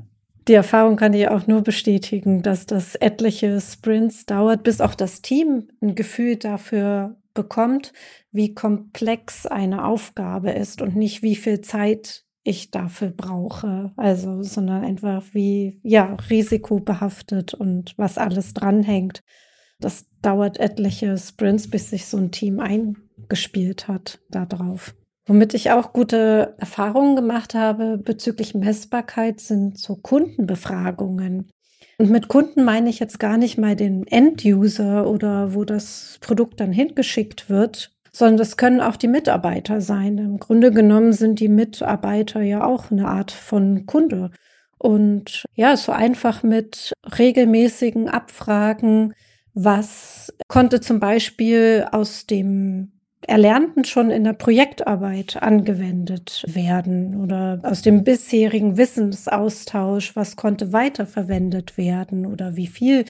[SPEAKER 2] Die Erfahrung kann ich auch nur bestätigen, dass das etliche Sprints dauert, bis auch das Team ein Gefühl dafür bekommt, wie komplex eine Aufgabe ist und nicht wie viel Zeit ich dafür brauche. Also, sondern einfach wie, ja, risikobehaftet und was alles dranhängt. Das dauert etliche Sprints, bis sich so ein Team eingespielt hat darauf. Womit ich auch gute Erfahrungen gemacht habe bezüglich Messbarkeit sind so Kundenbefragungen. Und mit Kunden meine ich jetzt gar nicht mal den End-User oder wo das Produkt dann hingeschickt wird, sondern das können auch die Mitarbeiter sein. Im Grunde genommen sind die Mitarbeiter ja auch eine Art von Kunde. Und ja, so einfach mit regelmäßigen Abfragen, was konnte zum Beispiel aus dem Erlernten schon in der Projektarbeit angewendet werden oder aus dem bisherigen Wissensaustausch, was konnte weiterverwendet werden oder wie viel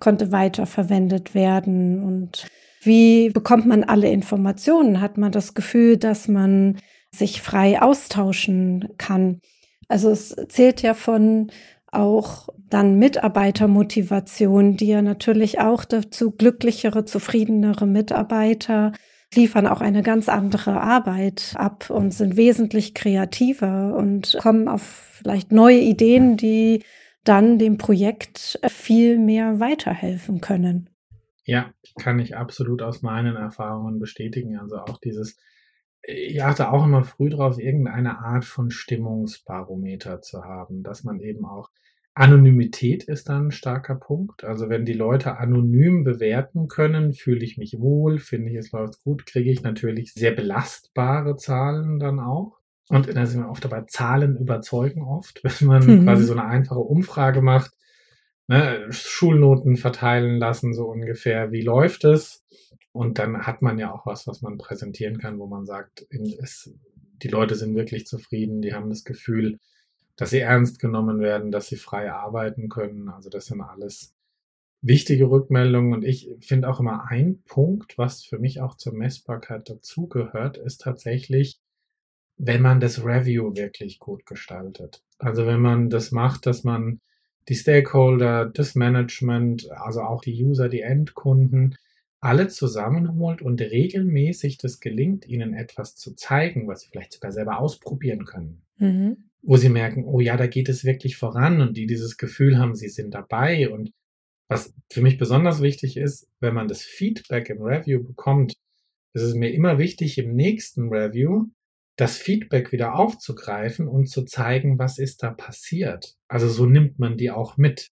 [SPEAKER 2] konnte weiterverwendet werden und wie bekommt man alle Informationen? Hat man das Gefühl, dass man sich frei austauschen kann? Also es zählt ja von auch dann Mitarbeitermotivation, die ja natürlich auch dazu glücklichere, zufriedenere Mitarbeiter liefern auch eine ganz andere Arbeit ab und sind wesentlich kreativer und kommen auf vielleicht neue Ideen, die dann dem Projekt viel mehr weiterhelfen können.
[SPEAKER 3] Ja, kann ich absolut aus meinen Erfahrungen bestätigen. Also auch dieses, ich achte auch immer früh darauf, irgendeine Art von Stimmungsbarometer zu haben, dass man eben auch Anonymität ist dann ein starker Punkt. Also wenn die Leute anonym bewerten können, fühle ich mich wohl, finde ich, es läuft gut, kriege ich natürlich sehr belastbare Zahlen dann auch. Und da sind wir oft dabei, Zahlen überzeugen oft, wenn man mhm. quasi so eine einfache Umfrage macht ne, Schulnoten verteilen lassen, so ungefähr, wie läuft es? Und dann hat man ja auch was, was man präsentieren kann, wo man sagt, es, die Leute sind wirklich zufrieden, die haben das Gefühl, dass sie ernst genommen werden, dass sie frei arbeiten können. Also das sind alles wichtige Rückmeldungen. Und ich finde auch immer ein Punkt, was für mich auch zur Messbarkeit dazugehört, ist tatsächlich, wenn man das Review wirklich gut gestaltet. Also wenn man das macht, dass man die Stakeholder, das Management, also auch die User, die Endkunden, alle zusammenholt und regelmäßig das gelingt, ihnen etwas zu zeigen, was sie vielleicht sogar selber ausprobieren können. Mhm. Wo sie merken, oh ja, da geht es wirklich voran und die dieses Gefühl haben, sie sind dabei. Und was für mich besonders wichtig ist, wenn man das Feedback im Review bekommt, ist es mir immer wichtig, im nächsten Review das Feedback wieder aufzugreifen und zu zeigen, was ist da passiert. Also so nimmt man die auch mit.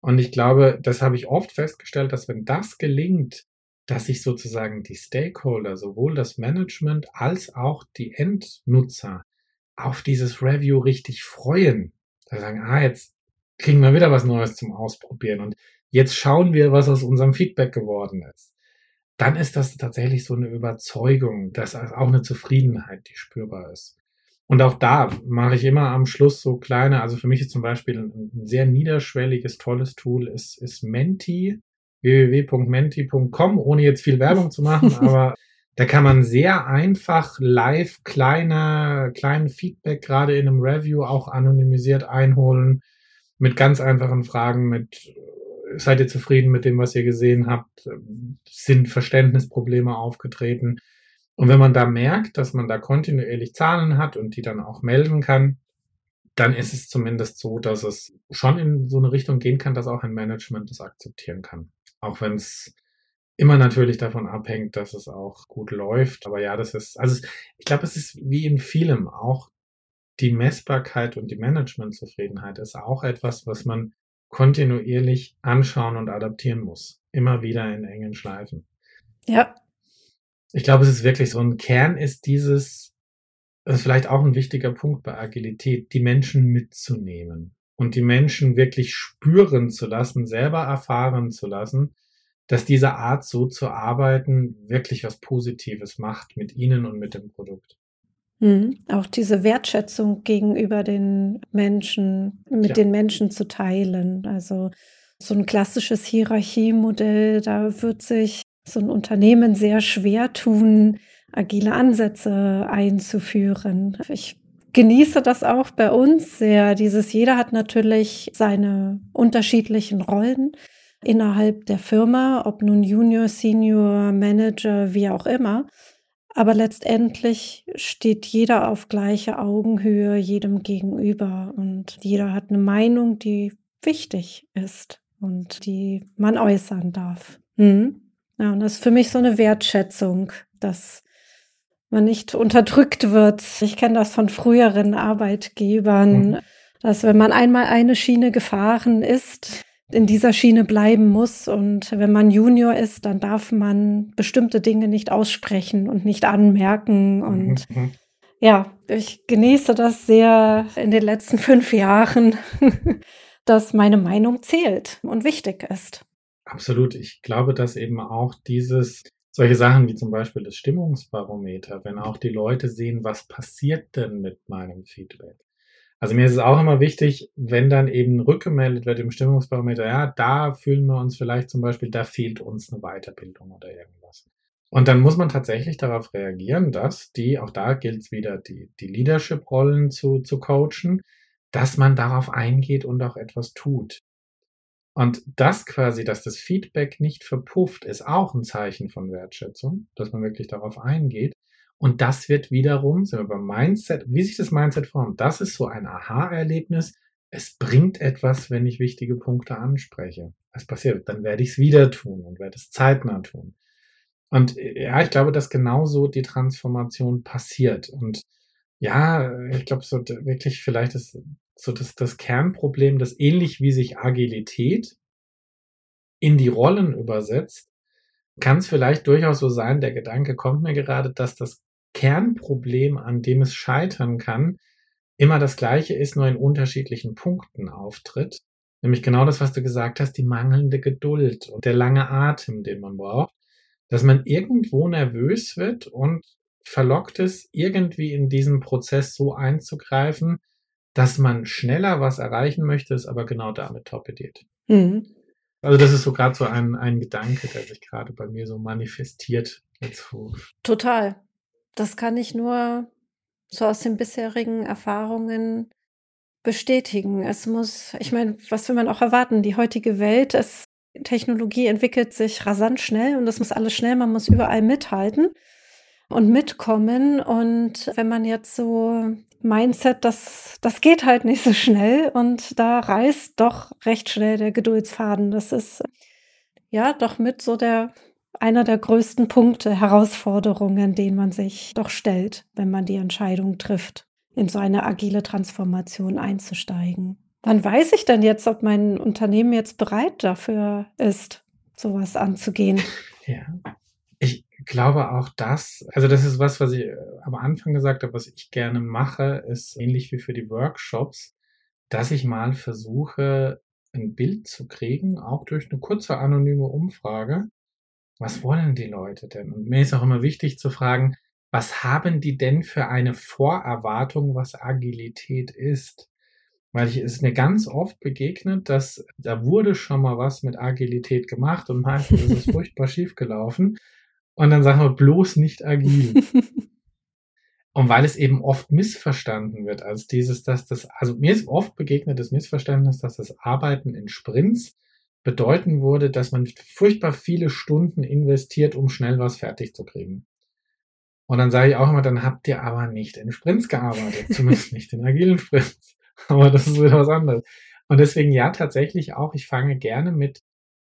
[SPEAKER 3] Und ich glaube, das habe ich oft festgestellt, dass wenn das gelingt, dass sich sozusagen die Stakeholder, sowohl das Management als auch die Endnutzer auf dieses Review richtig freuen. Da sagen, ah, jetzt kriegen wir wieder was Neues zum Ausprobieren und jetzt schauen wir, was aus unserem Feedback geworden ist dann ist das tatsächlich so eine Überzeugung, dass auch eine Zufriedenheit, die spürbar ist. Und auch da mache ich immer am Schluss so kleine, also für mich ist zum Beispiel ein, sehr niederschwelliges, tolles Tool, ist, ist Menti, www.menti.com, ohne jetzt viel Werbung zu machen, aber da kann man sehr einfach live kleine, kleinen Feedback gerade in einem Review auch anonymisiert einholen. mit ganz einfachen Fragen, mit seid ihr zufrieden mit dem, was ihr gesehen habt? Sind Verständnisprobleme aufgetreten? Und wenn man da merkt, dass man da kontinuierlich Zahlen hat und die dann auch melden kann, dann ist es zumindest so, dass es schon in so eine Richtung gehen kann, dass auch ein Management das akzeptieren kann. Auch wenn es immer natürlich davon abhängt, dass es auch gut läuft. Aber ja, das ist, also ich glaube, es ist wie in vielem auch die Messbarkeit und die Managementzufriedenheit ist auch etwas, was man kontinuierlich anschauen und adaptieren muss. Immer wieder in engen Schleifen.
[SPEAKER 2] Ja.
[SPEAKER 3] Ich glaube, es ist wirklich so ein Kern ist dieses, das ist vielleicht auch ein wichtiger Punkt bei Agilität, die Menschen mitzunehmen und die Menschen wirklich spüren zu lassen, selber erfahren zu lassen, dass diese Art so zu arbeiten wirklich was Positives macht mit ihnen und mit dem Produkt.
[SPEAKER 2] Mhm. Auch diese Wertschätzung gegenüber den Menschen, mit ja. den Menschen zu teilen. Also so ein klassisches Hierarchiemodell, da wird sich so ein Unternehmen sehr schwer tun, agile Ansätze einzuführen. Ich genieße das auch bei uns sehr. Dieses jeder hat natürlich seine unterschiedlichen Rollen innerhalb der Firma, ob nun Junior, Senior, Manager, wie auch immer. Aber letztendlich steht jeder auf gleicher Augenhöhe jedem gegenüber und jeder hat eine Meinung, die wichtig ist und die man äußern darf. Hm? Ja, und das ist für mich so eine Wertschätzung, dass man nicht unterdrückt wird. Ich kenne das von früheren Arbeitgebern, mhm. dass wenn man einmal eine Schiene gefahren ist, in dieser Schiene bleiben muss. Und wenn man Junior ist, dann darf man bestimmte Dinge nicht aussprechen und nicht anmerken. Und mhm. ja, ich genieße das sehr in den letzten fünf Jahren, dass meine Meinung zählt und wichtig ist.
[SPEAKER 3] Absolut. Ich glaube, dass eben auch dieses, solche Sachen wie zum Beispiel das Stimmungsbarometer, wenn auch die Leute sehen, was passiert denn mit meinem Feedback? Also mir ist es auch immer wichtig, wenn dann eben rückgemeldet wird im Stimmungsbarometer, ja, da fühlen wir uns vielleicht zum Beispiel, da fehlt uns eine Weiterbildung oder irgendwas. Und dann muss man tatsächlich darauf reagieren, dass die, auch da gilt es wieder, die, die Leadership-Rollen zu, zu coachen, dass man darauf eingeht und auch etwas tut. Und das quasi, dass das Feedback nicht verpufft, ist auch ein Zeichen von Wertschätzung, dass man wirklich darauf eingeht. Und das wird wiederum, sind wir beim Mindset, wie sich das Mindset formt, das ist so ein Aha-Erlebnis. Es bringt etwas, wenn ich wichtige Punkte anspreche. Was passiert? Dann werde ich es wieder tun und werde es zeitnah tun. Und ja, ich glaube, dass genauso die Transformation passiert. Und ja, ich glaube, so wirklich vielleicht ist so das, das Kernproblem, das ähnlich wie sich Agilität in die Rollen übersetzt, kann es vielleicht durchaus so sein, der Gedanke kommt mir gerade, dass das Kernproblem, an dem es scheitern kann, immer das gleiche ist, nur in unterschiedlichen Punkten auftritt. Nämlich genau das, was du gesagt hast, die mangelnde Geduld und der lange Atem, den man braucht. Dass man irgendwo nervös wird und verlockt ist, irgendwie in diesen Prozess so einzugreifen, dass man schneller was erreichen möchte, es aber genau damit torpediert. Mhm. Also das ist so gerade so ein, ein Gedanke, der sich gerade bei mir so manifestiert. Jetzt
[SPEAKER 2] Total. Das kann ich nur so aus den bisherigen Erfahrungen bestätigen. Es muss, ich meine, was will man auch erwarten? Die heutige Welt, es, Technologie entwickelt sich rasant schnell und das muss alles schnell, man muss überall mithalten und mitkommen. Und wenn man jetzt so Mindset, das, das geht halt nicht so schnell und da reißt doch recht schnell der Geduldsfaden. Das ist ja doch mit so der einer der größten Punkte, Herausforderungen, denen man sich doch stellt, wenn man die Entscheidung trifft, in so eine agile Transformation einzusteigen. Wann weiß ich denn jetzt, ob mein Unternehmen jetzt bereit dafür ist, sowas anzugehen?
[SPEAKER 3] Ja, ich glaube auch das, also das ist was, was ich äh, am Anfang gesagt habe, was ich gerne mache, ist ähnlich wie für die Workshops, dass ich mal versuche, ein Bild zu kriegen, auch durch eine kurze anonyme Umfrage, was wollen die Leute denn? Und mir ist auch immer wichtig zu fragen, was haben die denn für eine Vorerwartung, was Agilität ist? Weil ich es mir ganz oft begegnet, dass da wurde schon mal was mit Agilität gemacht und meistens ist es furchtbar schief gelaufen. Und dann sagen wir bloß nicht agil. Und weil es eben oft missverstanden wird, als dieses, dass das, also mir ist oft begegnet das Missverständnis, dass das Arbeiten in Sprints bedeuten würde, dass man furchtbar viele Stunden investiert, um schnell was fertig zu kriegen. Und dann sage ich auch immer, dann habt ihr aber nicht in Sprints gearbeitet, zumindest nicht in agilen Sprints. Aber das ist wieder was anderes. Und deswegen ja, tatsächlich auch, ich fange gerne mit,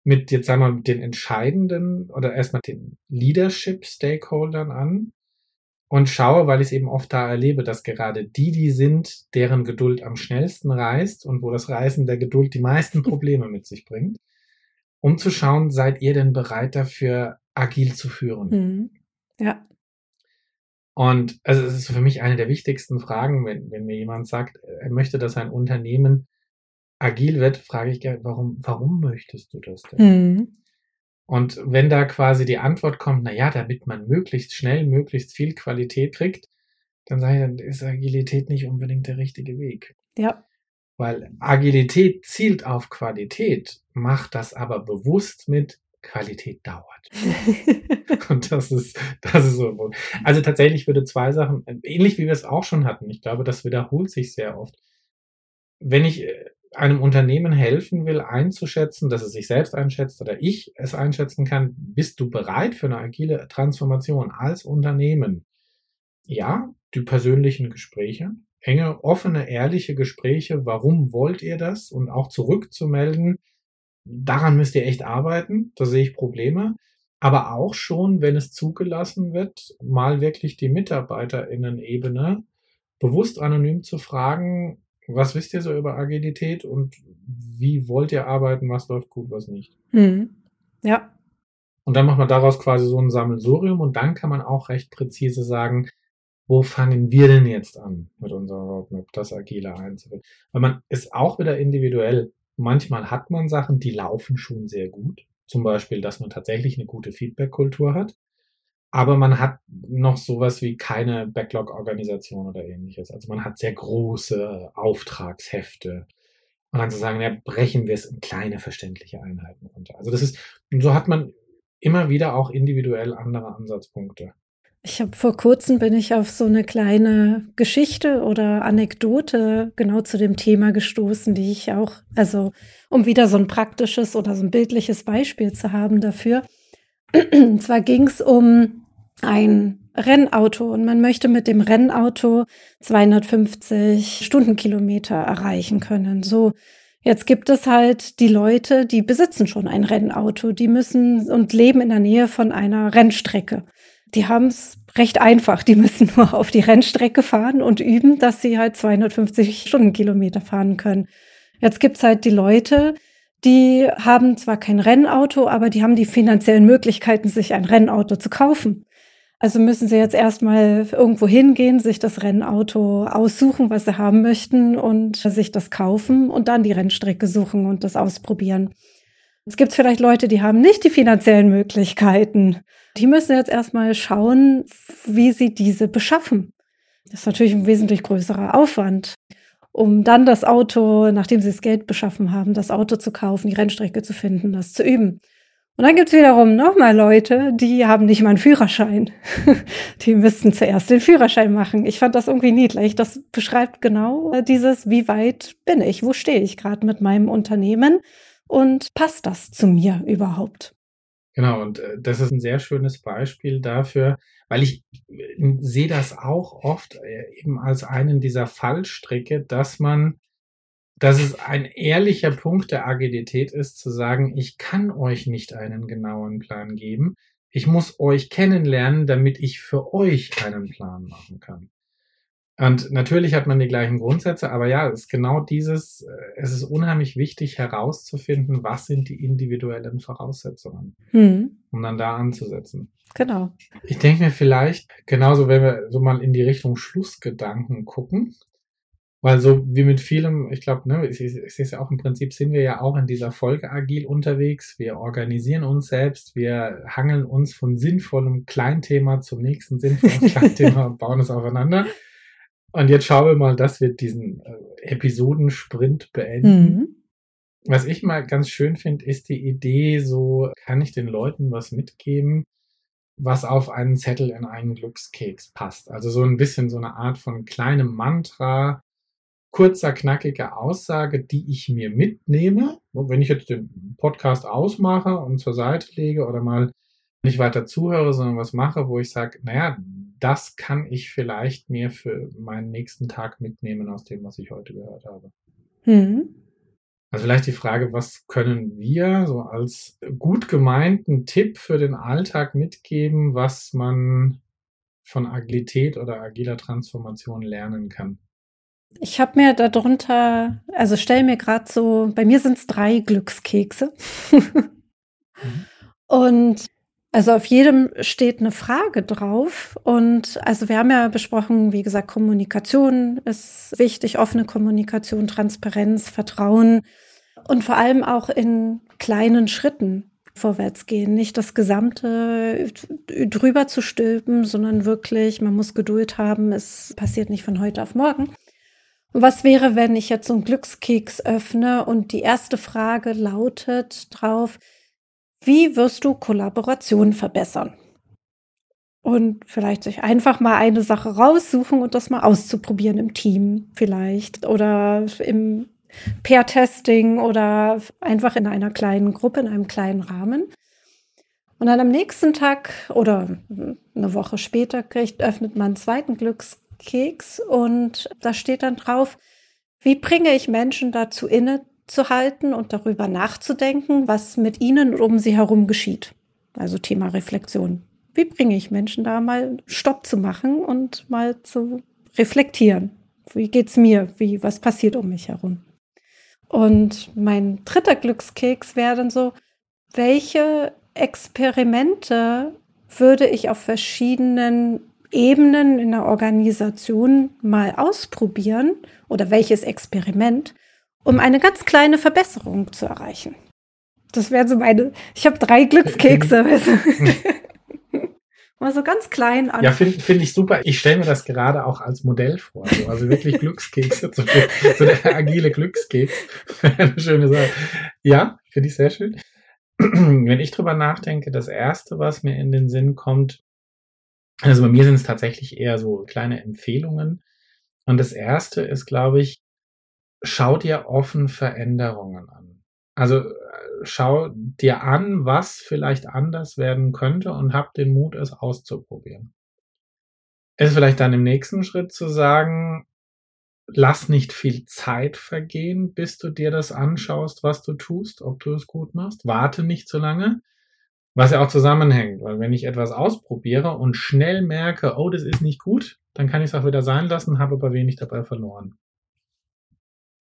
[SPEAKER 3] mit jetzt sagen wir mal, den entscheidenden oder erstmal den Leadership-Stakeholdern an und schaue, weil ich es eben oft da erlebe, dass gerade die, die sind, deren Geduld am schnellsten reist und wo das Reisen der Geduld die meisten Probleme mit sich bringt, um zu schauen, seid ihr denn bereit dafür, agil zu führen?
[SPEAKER 2] Mhm. Ja.
[SPEAKER 3] Und also es ist für mich eine der wichtigsten Fragen, wenn, wenn mir jemand sagt, er möchte, dass ein Unternehmen agil wird, frage ich gerne, warum, warum möchtest du das denn? Mhm. Und wenn da quasi die Antwort kommt, na ja, damit man möglichst schnell, möglichst viel Qualität kriegt, dann sage ich, dann ist Agilität nicht unbedingt der richtige Weg.
[SPEAKER 2] Ja.
[SPEAKER 3] Weil Agilität zielt auf Qualität, macht das aber bewusst mit Qualität dauert. Und das ist, das ist so. Also tatsächlich würde zwei Sachen, ähnlich wie wir es auch schon hatten, ich glaube, das wiederholt sich sehr oft. Wenn ich äh, einem Unternehmen helfen will, einzuschätzen, dass es sich selbst einschätzt oder ich es einschätzen kann, bist du bereit für eine agile Transformation als Unternehmen? Ja, die persönlichen Gespräche, enge, offene, ehrliche Gespräche, warum wollt ihr das und auch zurückzumelden, daran müsst ihr echt arbeiten, da sehe ich Probleme. Aber auch schon, wenn es zugelassen wird, mal wirklich die MitarbeiterInnen-Ebene bewusst anonym zu fragen, was wisst ihr so über Agilität und wie wollt ihr arbeiten, was läuft gut, was nicht?
[SPEAKER 2] Mhm. Ja.
[SPEAKER 3] Und dann macht man daraus quasi so ein Sammelsurium und dann kann man auch recht präzise sagen, wo fangen wir denn jetzt an mit unserer Roadmap, das Agile einzuführen? Weil man ist auch wieder individuell. Manchmal hat man Sachen, die laufen schon sehr gut. Zum Beispiel, dass man tatsächlich eine gute Feedback-Kultur hat aber man hat noch sowas wie keine Backlog-Organisation oder ähnliches. Also man hat sehr große Auftragshefte. Und dann zu sagen, ja, brechen wir es in kleine verständliche Einheiten runter. Also das ist, und so hat man immer wieder auch individuell andere Ansatzpunkte.
[SPEAKER 2] Ich habe vor kurzem bin ich auf so eine kleine Geschichte oder Anekdote genau zu dem Thema gestoßen, die ich auch, also um wieder so ein praktisches oder so ein bildliches Beispiel zu haben dafür. Und zwar ging es um ein Rennauto und man möchte mit dem Rennauto 250 Stundenkilometer erreichen können. So, jetzt gibt es halt die Leute, die besitzen schon ein Rennauto, die müssen und leben in der Nähe von einer Rennstrecke. Die haben es recht einfach, die müssen nur auf die Rennstrecke fahren und üben, dass sie halt 250 Stundenkilometer fahren können. Jetzt gibt's halt die Leute, die haben zwar kein Rennauto, aber die haben die finanziellen Möglichkeiten, sich ein Rennauto zu kaufen. Also müssen sie jetzt erstmal irgendwo hingehen, sich das Rennauto aussuchen, was sie haben möchten und sich das kaufen und dann die Rennstrecke suchen und das ausprobieren. Es gibt vielleicht Leute, die haben nicht die finanziellen Möglichkeiten. Die müssen jetzt erstmal schauen, wie sie diese beschaffen. Das ist natürlich ein wesentlich größerer Aufwand um dann das Auto, nachdem sie das Geld beschaffen haben, das Auto zu kaufen, die Rennstrecke zu finden, das zu üben. Und dann gibt's wiederum nochmal Leute, die haben nicht mal einen Führerschein. die müssten zuerst den Führerschein machen. Ich fand das irgendwie niedlich. Das beschreibt genau äh, dieses, wie weit bin ich, wo stehe ich gerade mit meinem Unternehmen und passt das zu mir überhaupt?
[SPEAKER 3] Genau, und äh, das ist ein sehr schönes Beispiel dafür, weil ich äh, sehe das auch oft äh, eben als einen dieser Fallstricke, dass man, dass es ein ehrlicher Punkt der Agilität ist, zu sagen, ich kann euch nicht einen genauen Plan geben. Ich muss euch kennenlernen, damit ich für euch einen Plan machen kann. Und natürlich hat man die gleichen Grundsätze, aber ja, es ist genau dieses, äh, es ist unheimlich wichtig herauszufinden, was sind die individuellen Voraussetzungen, hm. um dann da anzusetzen.
[SPEAKER 2] Genau.
[SPEAKER 3] Ich denke mir vielleicht, genauso wenn wir so mal in die Richtung Schlussgedanken gucken, weil so wie mit vielem, ich glaube, ne, es ist, ist ja auch im Prinzip sind wir ja auch in dieser Folge agil unterwegs. Wir organisieren uns selbst, wir hangeln uns von sinnvollem Kleinthema zum nächsten sinnvollen Kleinthema und bauen es aufeinander. Und jetzt schauen wir mal, dass wir diesen äh, Episodensprint beenden. Mhm. Was ich mal ganz schön finde, ist die Idee, so kann ich den Leuten was mitgeben, was auf einen Zettel in einen Glückskeks passt. Also so ein bisschen so eine Art von kleinem Mantra, kurzer, knackiger Aussage, die ich mir mitnehme. Und wenn ich jetzt den Podcast ausmache und zur Seite lege oder mal nicht weiter zuhöre, sondern was mache, wo ich sage, naja, das kann ich vielleicht mir für meinen nächsten Tag mitnehmen aus dem, was ich heute gehört habe. Mhm. Also vielleicht die Frage, was können wir so als gut gemeinten Tipp für den Alltag mitgeben, was man von Agilität oder agiler Transformation lernen kann?
[SPEAKER 2] Ich habe mir darunter, also stell mir gerade so, bei mir sind es drei Glückskekse. mhm. Und also auf jedem steht eine Frage drauf. Und also wir haben ja besprochen, wie gesagt, Kommunikation ist wichtig, offene Kommunikation, Transparenz, Vertrauen und vor allem auch in kleinen Schritten vorwärts gehen. Nicht das Gesamte drüber zu stülpen, sondern wirklich, man muss Geduld haben. Es passiert nicht von heute auf morgen. Was wäre, wenn ich jetzt so einen Glückskeks öffne und die erste Frage lautet drauf, wie wirst du Kollaboration verbessern? Und vielleicht sich einfach mal eine Sache raussuchen und das mal auszuprobieren im Team vielleicht oder im Pair-Testing oder einfach in einer kleinen Gruppe, in einem kleinen Rahmen. Und dann am nächsten Tag oder eine Woche später kriegt, öffnet man einen zweiten Glückskeks und da steht dann drauf, wie bringe ich Menschen dazu inne, zu halten und darüber nachzudenken, was mit ihnen um sie herum geschieht. Also Thema Reflexion. Wie bringe ich Menschen da mal Stopp zu machen und mal zu reflektieren? Wie geht's mir? Wie, was passiert um mich herum? Und mein dritter Glückskeks wäre dann so, welche Experimente würde ich auf verschiedenen Ebenen in der Organisation mal ausprobieren oder welches Experiment, um eine ganz kleine Verbesserung zu erreichen. Das wäre so meine. Ich habe drei Glückskekse. Mal so ganz klein
[SPEAKER 3] an. Ja, finde find ich super. Ich stelle mir das gerade auch als Modell vor. So. Also wirklich Glückskekse, so, so der agile Glückskeks. Eine schöne Sache. Ja, finde ich sehr schön. Wenn ich drüber nachdenke, das erste, was mir in den Sinn kommt, also bei mir sind es tatsächlich eher so kleine Empfehlungen. Und das erste ist, glaube ich, schau dir offen Veränderungen an. Also äh, schau dir an, was vielleicht anders werden könnte und hab den Mut, es auszuprobieren. Es ist vielleicht dann im nächsten Schritt zu sagen, lass nicht viel Zeit vergehen, bis du dir das anschaust, was du tust, ob du es gut machst. Warte nicht so lange, was ja auch zusammenhängt, weil wenn ich etwas ausprobiere und schnell merke, oh, das ist nicht gut, dann kann ich es auch wieder sein lassen, habe aber wenig dabei verloren.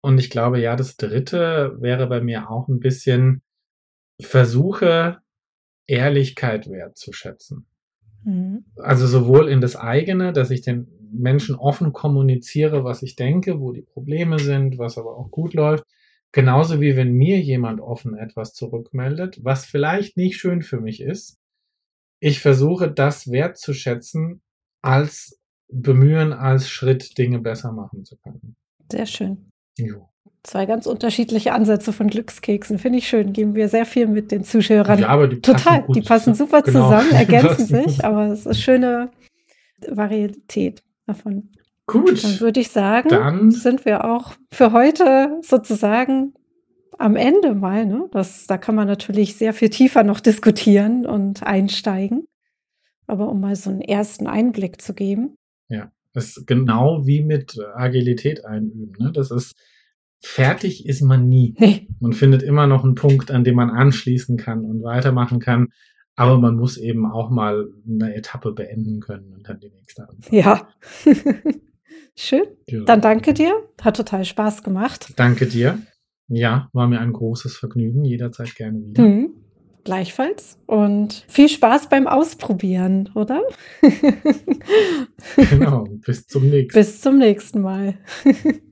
[SPEAKER 3] Und ich glaube, ja, das dritte wäre bei mir auch ein bisschen Versuche, Ehrlichkeit wertzuschätzen. Mhm. Also sowohl in das eigene, dass ich den Menschen offen kommuniziere, was ich denke, wo die Probleme sind, was aber auch gut läuft. Genauso wie wenn mir jemand offen etwas zurückmeldet, was vielleicht nicht schön für mich ist. Ich versuche das wertzuschätzen als Bemühen, als Schritt, Dinge besser machen zu können.
[SPEAKER 2] Sehr schön. Jo. Zwei ganz unterschiedliche Ansätze von Glückskeksen. Finde ich schön. Geben wir sehr viel mit den Zuschauern. Ja, aber die Total. Passen die passen super genau. zusammen, ergänzen sich, aber es ist schöne Varietät davon. Gut. Dann würde ich sagen, dann sind wir auch für heute sozusagen am Ende mal. Ne? Das, da kann man natürlich sehr viel tiefer noch diskutieren und einsteigen. Aber um mal so einen ersten Einblick zu geben.
[SPEAKER 3] Ja. Das ist genau wie mit Agilität einüben. Ne? Das ist fertig ist man nie. Nee. Man findet immer noch einen Punkt, an dem man anschließen kann und weitermachen kann. Aber man muss eben auch mal eine Etappe beenden können und dann die nächste
[SPEAKER 2] anfangen. Ja. Schön. Ja. Dann danke dir. Hat total Spaß gemacht.
[SPEAKER 3] Danke dir. Ja, war mir ein großes Vergnügen. Jederzeit gerne wieder. Mhm.
[SPEAKER 2] Gleichfalls und viel Spaß beim Ausprobieren, oder?
[SPEAKER 3] genau, bis zum nächsten
[SPEAKER 2] Bis zum nächsten Mal.